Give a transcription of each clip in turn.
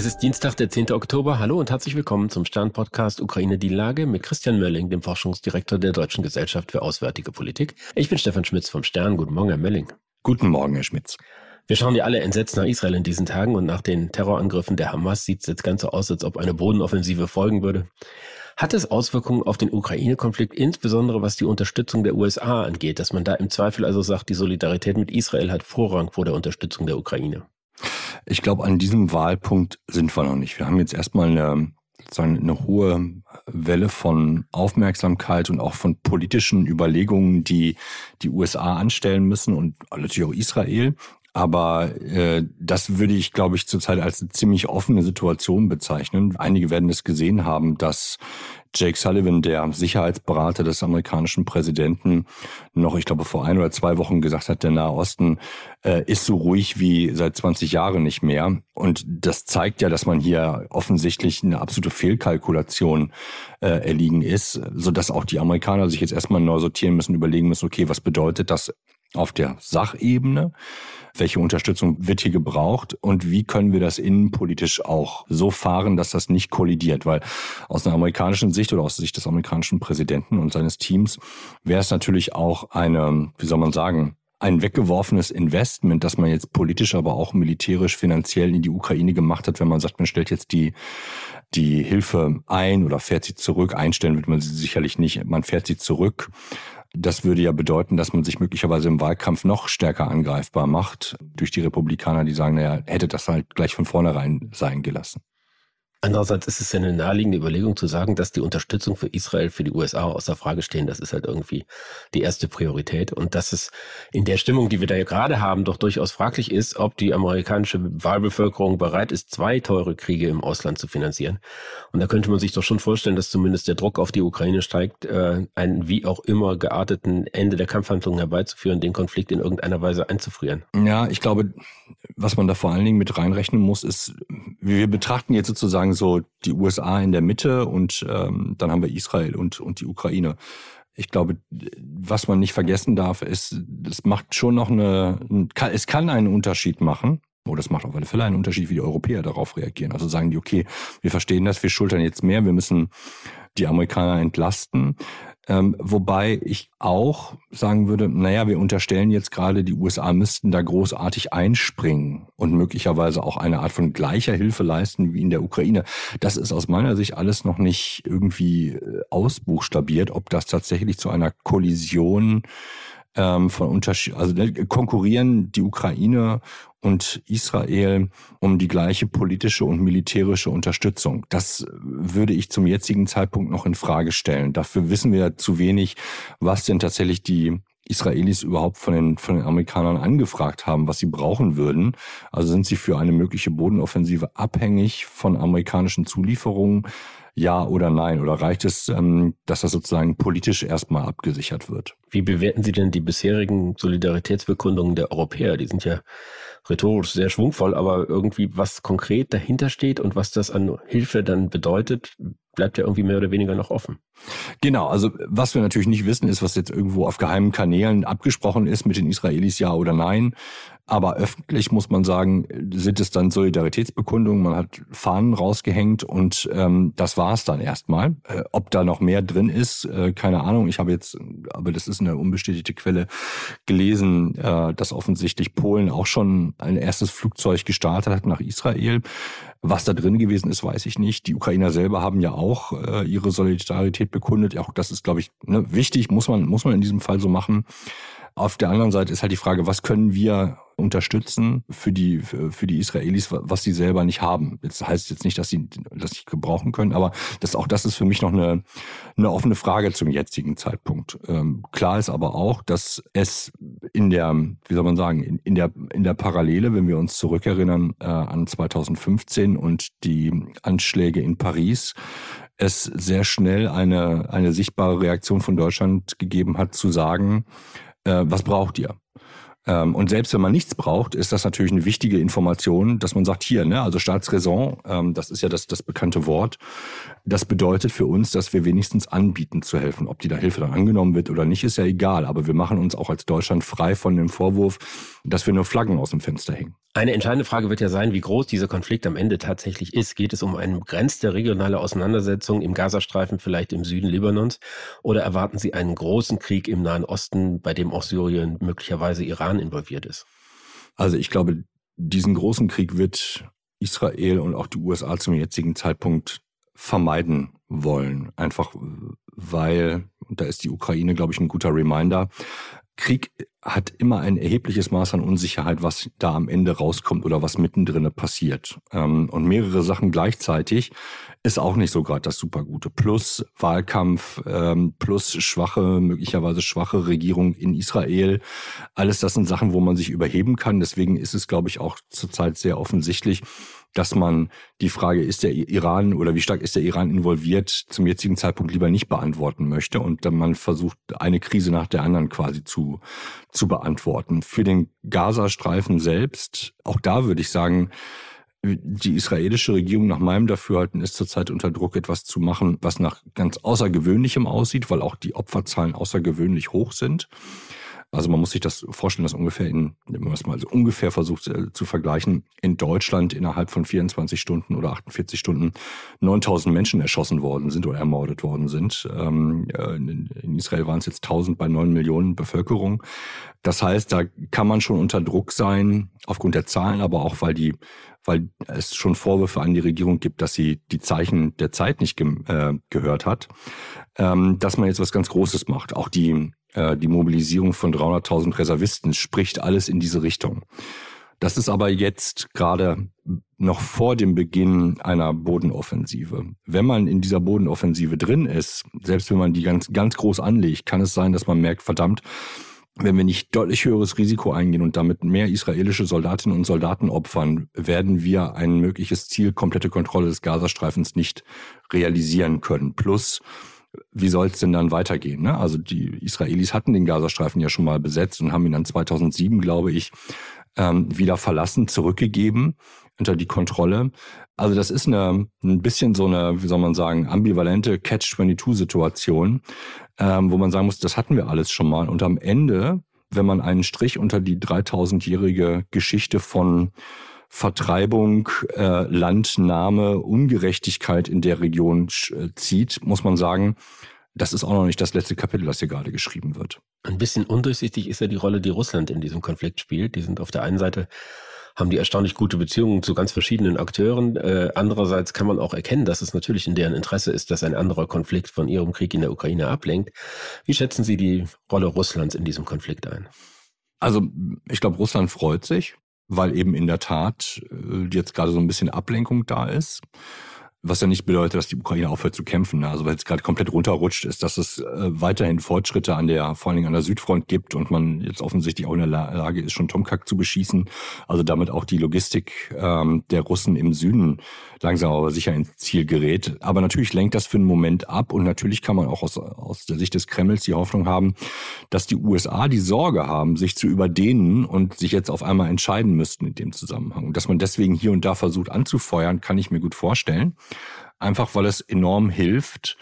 Es ist Dienstag, der 10. Oktober. Hallo und herzlich willkommen zum Stern-Podcast Ukraine die Lage mit Christian Mölling, dem Forschungsdirektor der Deutschen Gesellschaft für Auswärtige Politik. Ich bin Stefan Schmitz vom Stern. Guten Morgen, Herr Mölling. Guten Morgen, Herr Schmitz. Wir schauen ja alle entsetzt nach Israel in diesen Tagen und nach den Terrorangriffen der Hamas sieht es jetzt ganz so aus, als ob eine Bodenoffensive folgen würde. Hat es Auswirkungen auf den Ukraine-Konflikt, insbesondere was die Unterstützung der USA angeht, dass man da im Zweifel also sagt, die Solidarität mit Israel hat Vorrang vor der Unterstützung der Ukraine? Ich glaube, an diesem Wahlpunkt sind wir noch nicht. Wir haben jetzt erstmal eine, eine hohe Welle von Aufmerksamkeit und auch von politischen Überlegungen, die die USA anstellen müssen und natürlich auch Israel. Aber äh, das würde ich, glaube ich, zurzeit als eine ziemlich offene Situation bezeichnen. Einige werden es gesehen haben, dass Jake Sullivan, der Sicherheitsberater des amerikanischen Präsidenten, noch, ich glaube, vor ein oder zwei Wochen gesagt hat, der Nahe Osten äh, ist so ruhig wie seit 20 Jahren nicht mehr. Und das zeigt ja, dass man hier offensichtlich eine absolute Fehlkalkulation äh, erliegen ist, sodass auch die Amerikaner sich jetzt erstmal neu sortieren müssen, überlegen müssen, okay, was bedeutet das auf der Sachebene? welche Unterstützung wird hier gebraucht und wie können wir das innenpolitisch auch so fahren, dass das nicht kollidiert. Weil aus einer amerikanischen Sicht oder aus Sicht des amerikanischen Präsidenten und seines Teams wäre es natürlich auch eine, wie soll man sagen, ein weggeworfenes Investment, das man jetzt politisch, aber auch militärisch, finanziell in die Ukraine gemacht hat, wenn man sagt, man stellt jetzt die, die Hilfe ein oder fährt sie zurück. Einstellen wird man sie sicherlich nicht. Man fährt sie zurück das würde ja bedeuten, dass man sich möglicherweise im Wahlkampf noch stärker angreifbar macht durch die Republikaner, die sagen, naja, hätte das halt gleich von vornherein sein gelassen. Andererseits ist es ja eine naheliegende Überlegung zu sagen, dass die Unterstützung für Israel für die USA außer Frage stehen. Das ist halt irgendwie die erste Priorität. Und dass es in der Stimmung, die wir da gerade haben, doch durchaus fraglich ist, ob die amerikanische Wahlbevölkerung bereit ist, zwei teure Kriege im Ausland zu finanzieren. Und da könnte man sich doch schon vorstellen, dass zumindest der Druck auf die Ukraine steigt, äh, einen wie auch immer gearteten Ende der Kampfhandlungen herbeizuführen, den Konflikt in irgendeiner Weise einzufrieren. Ja, ich glaube, was man da vor allen Dingen mit reinrechnen muss, ist, wir betrachten jetzt sozusagen sagen so die USA in der Mitte und ähm, dann haben wir Israel und, und die Ukraine. Ich glaube, was man nicht vergessen darf, ist, es macht schon noch eine, es kann einen Unterschied machen. Oder es macht auf alle Fälle einen Unterschied, wie die Europäer darauf reagieren. Also sagen die, okay, wir verstehen das, wir schultern jetzt mehr, wir müssen die Amerikaner entlasten. Ähm, wobei ich auch sagen würde, naja, wir unterstellen jetzt gerade, die USA müssten da großartig einspringen und möglicherweise auch eine Art von gleicher Hilfe leisten wie in der Ukraine. Das ist aus meiner Sicht alles noch nicht irgendwie äh, ausbuchstabiert, ob das tatsächlich zu einer Kollision ähm, von Unterschied, also ne, konkurrieren die Ukraine und Israel um die gleiche politische und militärische Unterstützung. Das würde ich zum jetzigen Zeitpunkt noch in Frage stellen. Dafür wissen wir zu wenig, was denn tatsächlich die Israelis überhaupt von den, von den Amerikanern angefragt haben, was sie brauchen würden. Also sind sie für eine mögliche Bodenoffensive abhängig von amerikanischen Zulieferungen? Ja oder nein? Oder reicht es, ähm, dass das sozusagen politisch erstmal abgesichert wird? Wie bewerten Sie denn die bisherigen Solidaritätsbekundungen der Europäer? Die sind ja rhetorisch sehr schwungvoll, aber irgendwie was konkret dahinter steht und was das an Hilfe dann bedeutet, bleibt ja irgendwie mehr oder weniger noch offen. Genau, also was wir natürlich nicht wissen, ist, was jetzt irgendwo auf geheimen Kanälen abgesprochen ist mit den Israelis, ja oder nein. Aber öffentlich muss man sagen, sind es dann Solidaritätsbekundungen. Man hat Fahnen rausgehängt und ähm, das war es dann erstmal. Äh, ob da noch mehr drin ist, äh, keine Ahnung. Ich habe jetzt, aber das ist eine unbestätigte Quelle, gelesen, äh, dass offensichtlich Polen auch schon ein erstes Flugzeug gestartet hat nach Israel. Was da drin gewesen ist, weiß ich nicht. Die Ukrainer selber haben ja auch äh, ihre Solidarität bekundet. Auch das ist, glaube ich, ne, wichtig, muss man, muss man in diesem Fall so machen. Auf der anderen Seite ist halt die Frage, was können wir unterstützen für die, für die Israelis, was sie selber nicht haben. Das heißt jetzt nicht, dass sie das nicht gebrauchen können, aber das, auch das ist für mich noch eine, eine offene Frage zum jetzigen Zeitpunkt. Ähm, klar ist aber auch, dass es in der, wie soll man sagen, in, in der, in der Parallele, wenn wir uns zurückerinnern äh, an 2015 und die Anschläge in Paris, es sehr schnell eine, eine sichtbare Reaktion von Deutschland gegeben hat, zu sagen, äh, was braucht ihr? Ähm, und selbst wenn man nichts braucht, ist das natürlich eine wichtige Information, dass man sagt, hier, ne, also Staatsräson, ähm, das ist ja das, das bekannte Wort, das bedeutet für uns, dass wir wenigstens anbieten zu helfen. Ob die da Hilfe dann angenommen wird oder nicht, ist ja egal. Aber wir machen uns auch als Deutschland frei von dem Vorwurf, dass wir nur Flaggen aus dem Fenster hängen. Eine entscheidende Frage wird ja sein, wie groß dieser Konflikt am Ende tatsächlich ist. Geht es um eine begrenzte regionale Auseinandersetzung im Gazastreifen, vielleicht im Süden Libanons? Oder erwarten Sie einen großen Krieg im Nahen Osten, bei dem auch Syrien, möglicherweise Iran involviert ist? Also ich glaube, diesen großen Krieg wird Israel und auch die USA zum jetzigen Zeitpunkt vermeiden wollen. Einfach weil, da ist die Ukraine, glaube ich, ein guter Reminder, Krieg hat immer ein erhebliches Maß an Unsicherheit, was da am Ende rauskommt oder was mittendrin passiert. Ähm, und mehrere Sachen gleichzeitig ist auch nicht so gerade das Supergute. Plus Wahlkampf, ähm, plus schwache, möglicherweise schwache Regierung in Israel. Alles das sind Sachen, wo man sich überheben kann. Deswegen ist es, glaube ich, auch zurzeit sehr offensichtlich, dass man die Frage, ist der Iran oder wie stark ist der Iran involviert, zum jetzigen Zeitpunkt lieber nicht beantworten möchte und dann man versucht, eine Krise nach der anderen quasi zu, zu beantworten. Für den Gazastreifen selbst, auch da würde ich sagen, die israelische Regierung nach meinem Dafürhalten ist zurzeit unter Druck, etwas zu machen, was nach ganz Außergewöhnlichem aussieht, weil auch die Opferzahlen außergewöhnlich hoch sind. Also man muss sich das vorstellen, dass ungefähr in, wenn man es mal so ungefähr versucht äh, zu vergleichen, in Deutschland innerhalb von 24 Stunden oder 48 Stunden 9000 Menschen erschossen worden sind oder ermordet worden sind. Ähm, äh, in, Israel waren es jetzt 1000 bei 9 Millionen Bevölkerung. Das heißt, da kann man schon unter Druck sein, aufgrund der Zahlen, aber auch weil die weil es schon Vorwürfe an die Regierung gibt, dass sie die Zeichen der Zeit nicht ge äh, gehört hat, ähm, dass man jetzt was ganz Großes macht. Auch die äh, die Mobilisierung von 300.000 Reservisten spricht alles in diese Richtung. Das ist aber jetzt gerade noch vor dem Beginn einer Bodenoffensive. Wenn man in dieser Bodenoffensive drin ist, selbst wenn man die ganz, ganz groß anlegt, kann es sein, dass man merkt, verdammt, wenn wir nicht deutlich höheres Risiko eingehen und damit mehr israelische Soldatinnen und Soldaten opfern, werden wir ein mögliches Ziel, komplette Kontrolle des Gazastreifens nicht realisieren können. Plus, wie soll es denn dann weitergehen? Ne? Also die Israelis hatten den Gazastreifen ja schon mal besetzt und haben ihn dann 2007, glaube ich, ähm, wieder verlassen, zurückgegeben unter die Kontrolle. Also das ist eine, ein bisschen so eine, wie soll man sagen, ambivalente Catch-22-Situation, ähm, wo man sagen muss, das hatten wir alles schon mal. Und am Ende, wenn man einen Strich unter die 3000-jährige Geschichte von Vertreibung, äh, Landnahme, Ungerechtigkeit in der Region äh, zieht, muss man sagen, das ist auch noch nicht das letzte Kapitel, das hier gerade geschrieben wird. Ein bisschen undurchsichtig ist ja die Rolle, die Russland in diesem Konflikt spielt. Die sind auf der einen Seite haben die erstaunlich gute Beziehungen zu ganz verschiedenen Akteuren. Äh, andererseits kann man auch erkennen, dass es natürlich in deren Interesse ist, dass ein anderer Konflikt von ihrem Krieg in der Ukraine ablenkt. Wie schätzen Sie die Rolle Russlands in diesem Konflikt ein? Also ich glaube, Russland freut sich weil eben in der Tat äh, jetzt gerade so ein bisschen Ablenkung da ist. Was ja nicht bedeutet, dass die Ukraine aufhört zu kämpfen. Ne? Also weil es gerade komplett runterrutscht ist, dass es äh, weiterhin Fortschritte an der, vor allen Dingen an der Südfront gibt und man jetzt offensichtlich auch in der Lage ist, schon Tomkak zu beschießen. Also damit auch die Logistik ähm, der Russen im Süden langsam aber sicher ins Ziel gerät. Aber natürlich lenkt das für einen Moment ab und natürlich kann man auch aus, aus der Sicht des Kremls die Hoffnung haben, dass die USA die Sorge haben, sich zu überdehnen und sich jetzt auf einmal entscheiden müssten in dem Zusammenhang. Und dass man deswegen hier und da versucht anzufeuern, kann ich mir gut vorstellen. Einfach weil es enorm hilft,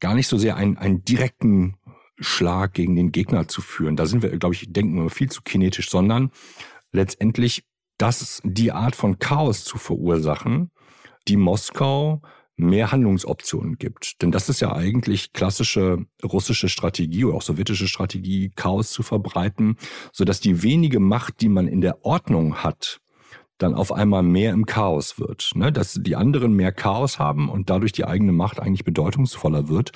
gar nicht so sehr einen, einen direkten Schlag gegen den Gegner zu führen. Da sind wir, glaube ich, denken wir viel zu kinetisch, sondern letztendlich das die Art von Chaos zu verursachen, die Moskau mehr Handlungsoptionen gibt. Denn das ist ja eigentlich klassische russische Strategie oder auch sowjetische Strategie, Chaos zu verbreiten, sodass die wenige Macht, die man in der Ordnung hat, dann auf einmal mehr im Chaos wird. Ne? Dass die anderen mehr Chaos haben und dadurch die eigene Macht eigentlich bedeutungsvoller wird.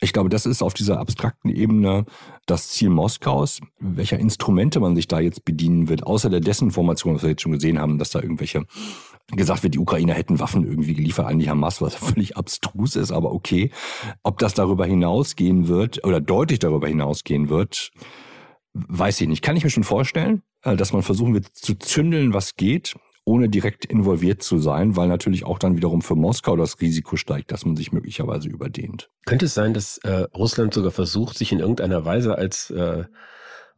Ich glaube, das ist auf dieser abstrakten Ebene das Ziel Moskaus. Welcher Instrumente man sich da jetzt bedienen wird, außer der Desinformation, was wir jetzt schon gesehen haben, dass da irgendwelche gesagt wird, die Ukrainer hätten Waffen irgendwie geliefert an die Hamas, was völlig abstrus ist, aber okay. Ob das darüber hinausgehen wird oder deutlich darüber hinausgehen wird, weiß ich nicht. Kann ich mir schon vorstellen, dass man versuchen wird zu zündeln, was geht, ohne direkt involviert zu sein, weil natürlich auch dann wiederum für Moskau das Risiko steigt, dass man sich möglicherweise überdehnt. Könnte es sein, dass äh, Russland sogar versucht, sich in irgendeiner Weise als äh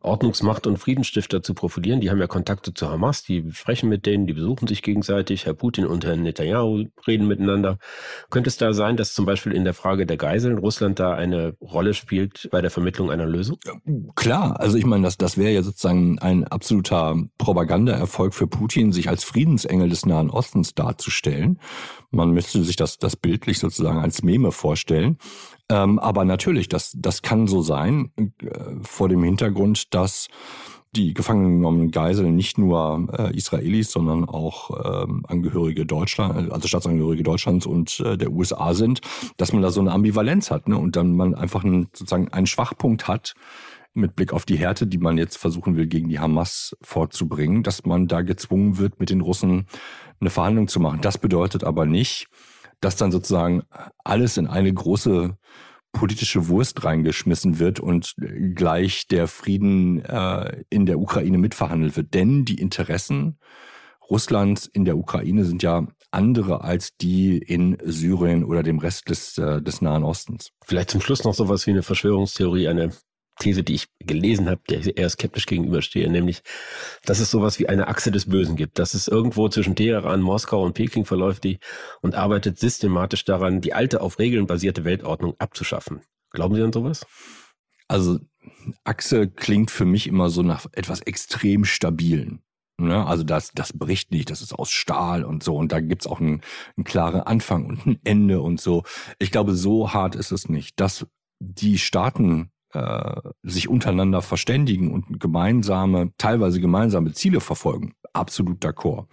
Ordnungsmacht und Friedensstifter zu profilieren. Die haben ja Kontakte zu Hamas, die sprechen mit denen, die besuchen sich gegenseitig. Herr Putin und Herr Netanyahu reden miteinander. Könnte es da sein, dass zum Beispiel in der Frage der Geiseln Russland da eine Rolle spielt bei der Vermittlung einer Lösung? Klar, also ich meine, das, das wäre ja sozusagen ein absoluter Propagandaerfolg für Putin, sich als Friedensengel des Nahen Ostens darzustellen. Man müsste sich das, das bildlich sozusagen als Meme vorstellen. Ähm, aber natürlich, das, das kann so sein, äh, vor dem Hintergrund, dass die gefangen genommenen Geiseln nicht nur äh, Israelis, sondern auch ähm, Angehörige Deutschland, also Staatsangehörige Deutschlands und äh, der USA sind, dass man da so eine Ambivalenz hat, ne? Und dann man einfach einen, sozusagen einen Schwachpunkt hat mit Blick auf die Härte, die man jetzt versuchen will, gegen die Hamas vorzubringen, dass man da gezwungen wird, mit den Russen eine Verhandlung zu machen. Das bedeutet aber nicht, dass dann sozusagen alles in eine große politische Wurst reingeschmissen wird und gleich der Frieden äh, in der Ukraine mitverhandelt wird. Denn die Interessen Russlands in der Ukraine sind ja andere als die in Syrien oder dem Rest des, äh, des Nahen Ostens. Vielleicht zum Schluss noch sowas wie eine Verschwörungstheorie, eine These, die ich gelesen habe, der ich eher skeptisch gegenüberstehe, nämlich, dass es sowas wie eine Achse des Bösen gibt, dass es irgendwo zwischen Teheran, Moskau und Peking verläuft die und arbeitet systematisch daran, die alte auf Regeln basierte Weltordnung abzuschaffen. Glauben Sie an sowas? Also Achse klingt für mich immer so nach etwas extrem stabilen. Ne? Also das, das bricht nicht, das ist aus Stahl und so. Und da gibt's auch einen, einen klaren Anfang und ein Ende und so. Ich glaube, so hart ist es nicht. Dass die Staaten äh, sich untereinander verständigen und gemeinsame, teilweise gemeinsame Ziele verfolgen. Absolut d'accord.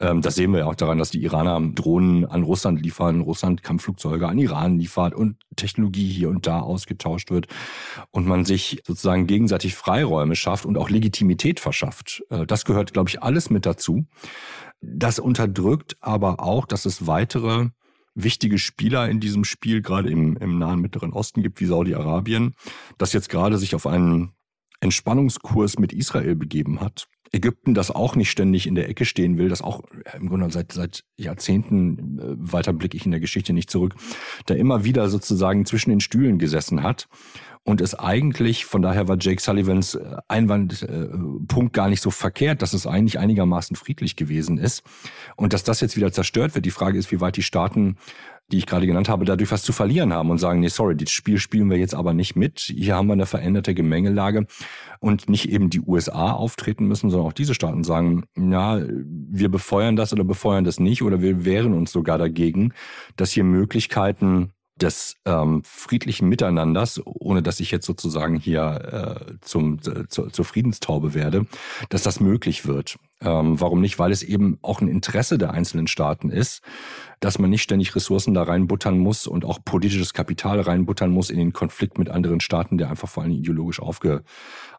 Ähm, das sehen wir ja auch daran, dass die Iraner Drohnen an Russland liefern, Russland Kampfflugzeuge an Iran liefert und Technologie hier und da ausgetauscht wird und man sich sozusagen gegenseitig Freiräume schafft und auch Legitimität verschafft. Äh, das gehört, glaube ich, alles mit dazu. Das unterdrückt aber auch, dass es weitere wichtige Spieler in diesem Spiel, gerade im, im nahen Mittleren Osten gibt, wie Saudi-Arabien, das jetzt gerade sich auf einen Entspannungskurs mit Israel begeben hat. Ägypten, das auch nicht ständig in der Ecke stehen will, das auch im Grunde seit, seit Jahrzehnten, äh, weiter blicke ich in der Geschichte nicht zurück, da immer wieder sozusagen zwischen den Stühlen gesessen hat und es eigentlich, von daher war Jake Sullivans äh, Einwandpunkt gar nicht so verkehrt, dass es eigentlich einigermaßen friedlich gewesen ist und dass das jetzt wieder zerstört wird. Die Frage ist, wie weit die Staaten die ich gerade genannt habe, dadurch was zu verlieren haben und sagen, nee, sorry, das Spiel spielen wir jetzt aber nicht mit. Hier haben wir eine veränderte Gemengelage und nicht eben die USA auftreten müssen, sondern auch diese Staaten sagen, ja, wir befeuern das oder befeuern das nicht oder wir wehren uns sogar dagegen, dass hier Möglichkeiten des ähm, friedlichen Miteinanders, ohne dass ich jetzt sozusagen hier äh, zum, äh, zu, zur Friedenstaube werde, dass das möglich wird. Ähm, warum nicht? Weil es eben auch ein Interesse der einzelnen Staaten ist, dass man nicht ständig Ressourcen da reinbuttern muss und auch politisches Kapital reinbuttern muss in den Konflikt mit anderen Staaten, der einfach vor allem ideologisch aufge,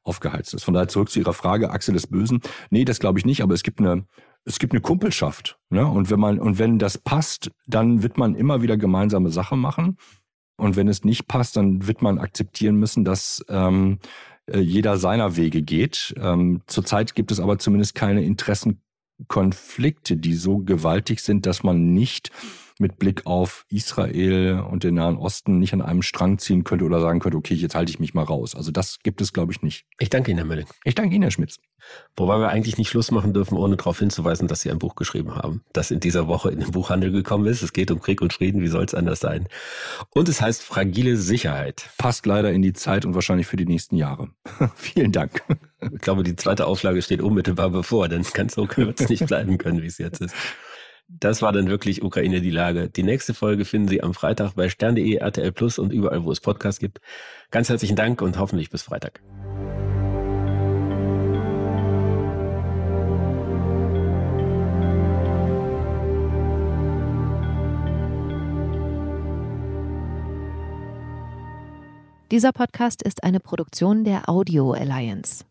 aufgeheizt ist. Von daher zurück zu Ihrer Frage, Achse des Bösen. Nee, das glaube ich nicht, aber es gibt eine es gibt eine Kumpelschaft. Ne? Und wenn man, und wenn das passt, dann wird man immer wieder gemeinsame Sache machen. Und wenn es nicht passt, dann wird man akzeptieren müssen, dass ähm, äh, jeder seiner Wege geht. Ähm, zurzeit gibt es aber zumindest keine Interessenkonflikte, die so gewaltig sind, dass man nicht mit Blick auf Israel und den Nahen Osten nicht an einem Strang ziehen könnte oder sagen könnte, okay, jetzt halte ich mich mal raus. Also das gibt es, glaube ich, nicht. Ich danke Ihnen, Herr Mölling. Ich danke Ihnen, Herr Schmitz. Wobei wir eigentlich nicht Schluss machen dürfen, ohne darauf hinzuweisen, dass Sie ein Buch geschrieben haben, das in dieser Woche in den Buchhandel gekommen ist. Es geht um Krieg und Frieden, wie soll es anders sein? Und es heißt Fragile Sicherheit. Passt leider in die Zeit und wahrscheinlich für die nächsten Jahre. Vielen Dank. Ich glaube, die zweite Auflage steht unmittelbar bevor, denn ganz so wird es nicht bleiben können, wie es jetzt ist. Das war dann wirklich Ukraine die Lage. Die nächste Folge finden Sie am Freitag bei stern.de, RTL Plus und überall, wo es Podcasts gibt. Ganz herzlichen Dank und hoffentlich bis Freitag. Dieser Podcast ist eine Produktion der Audio Alliance.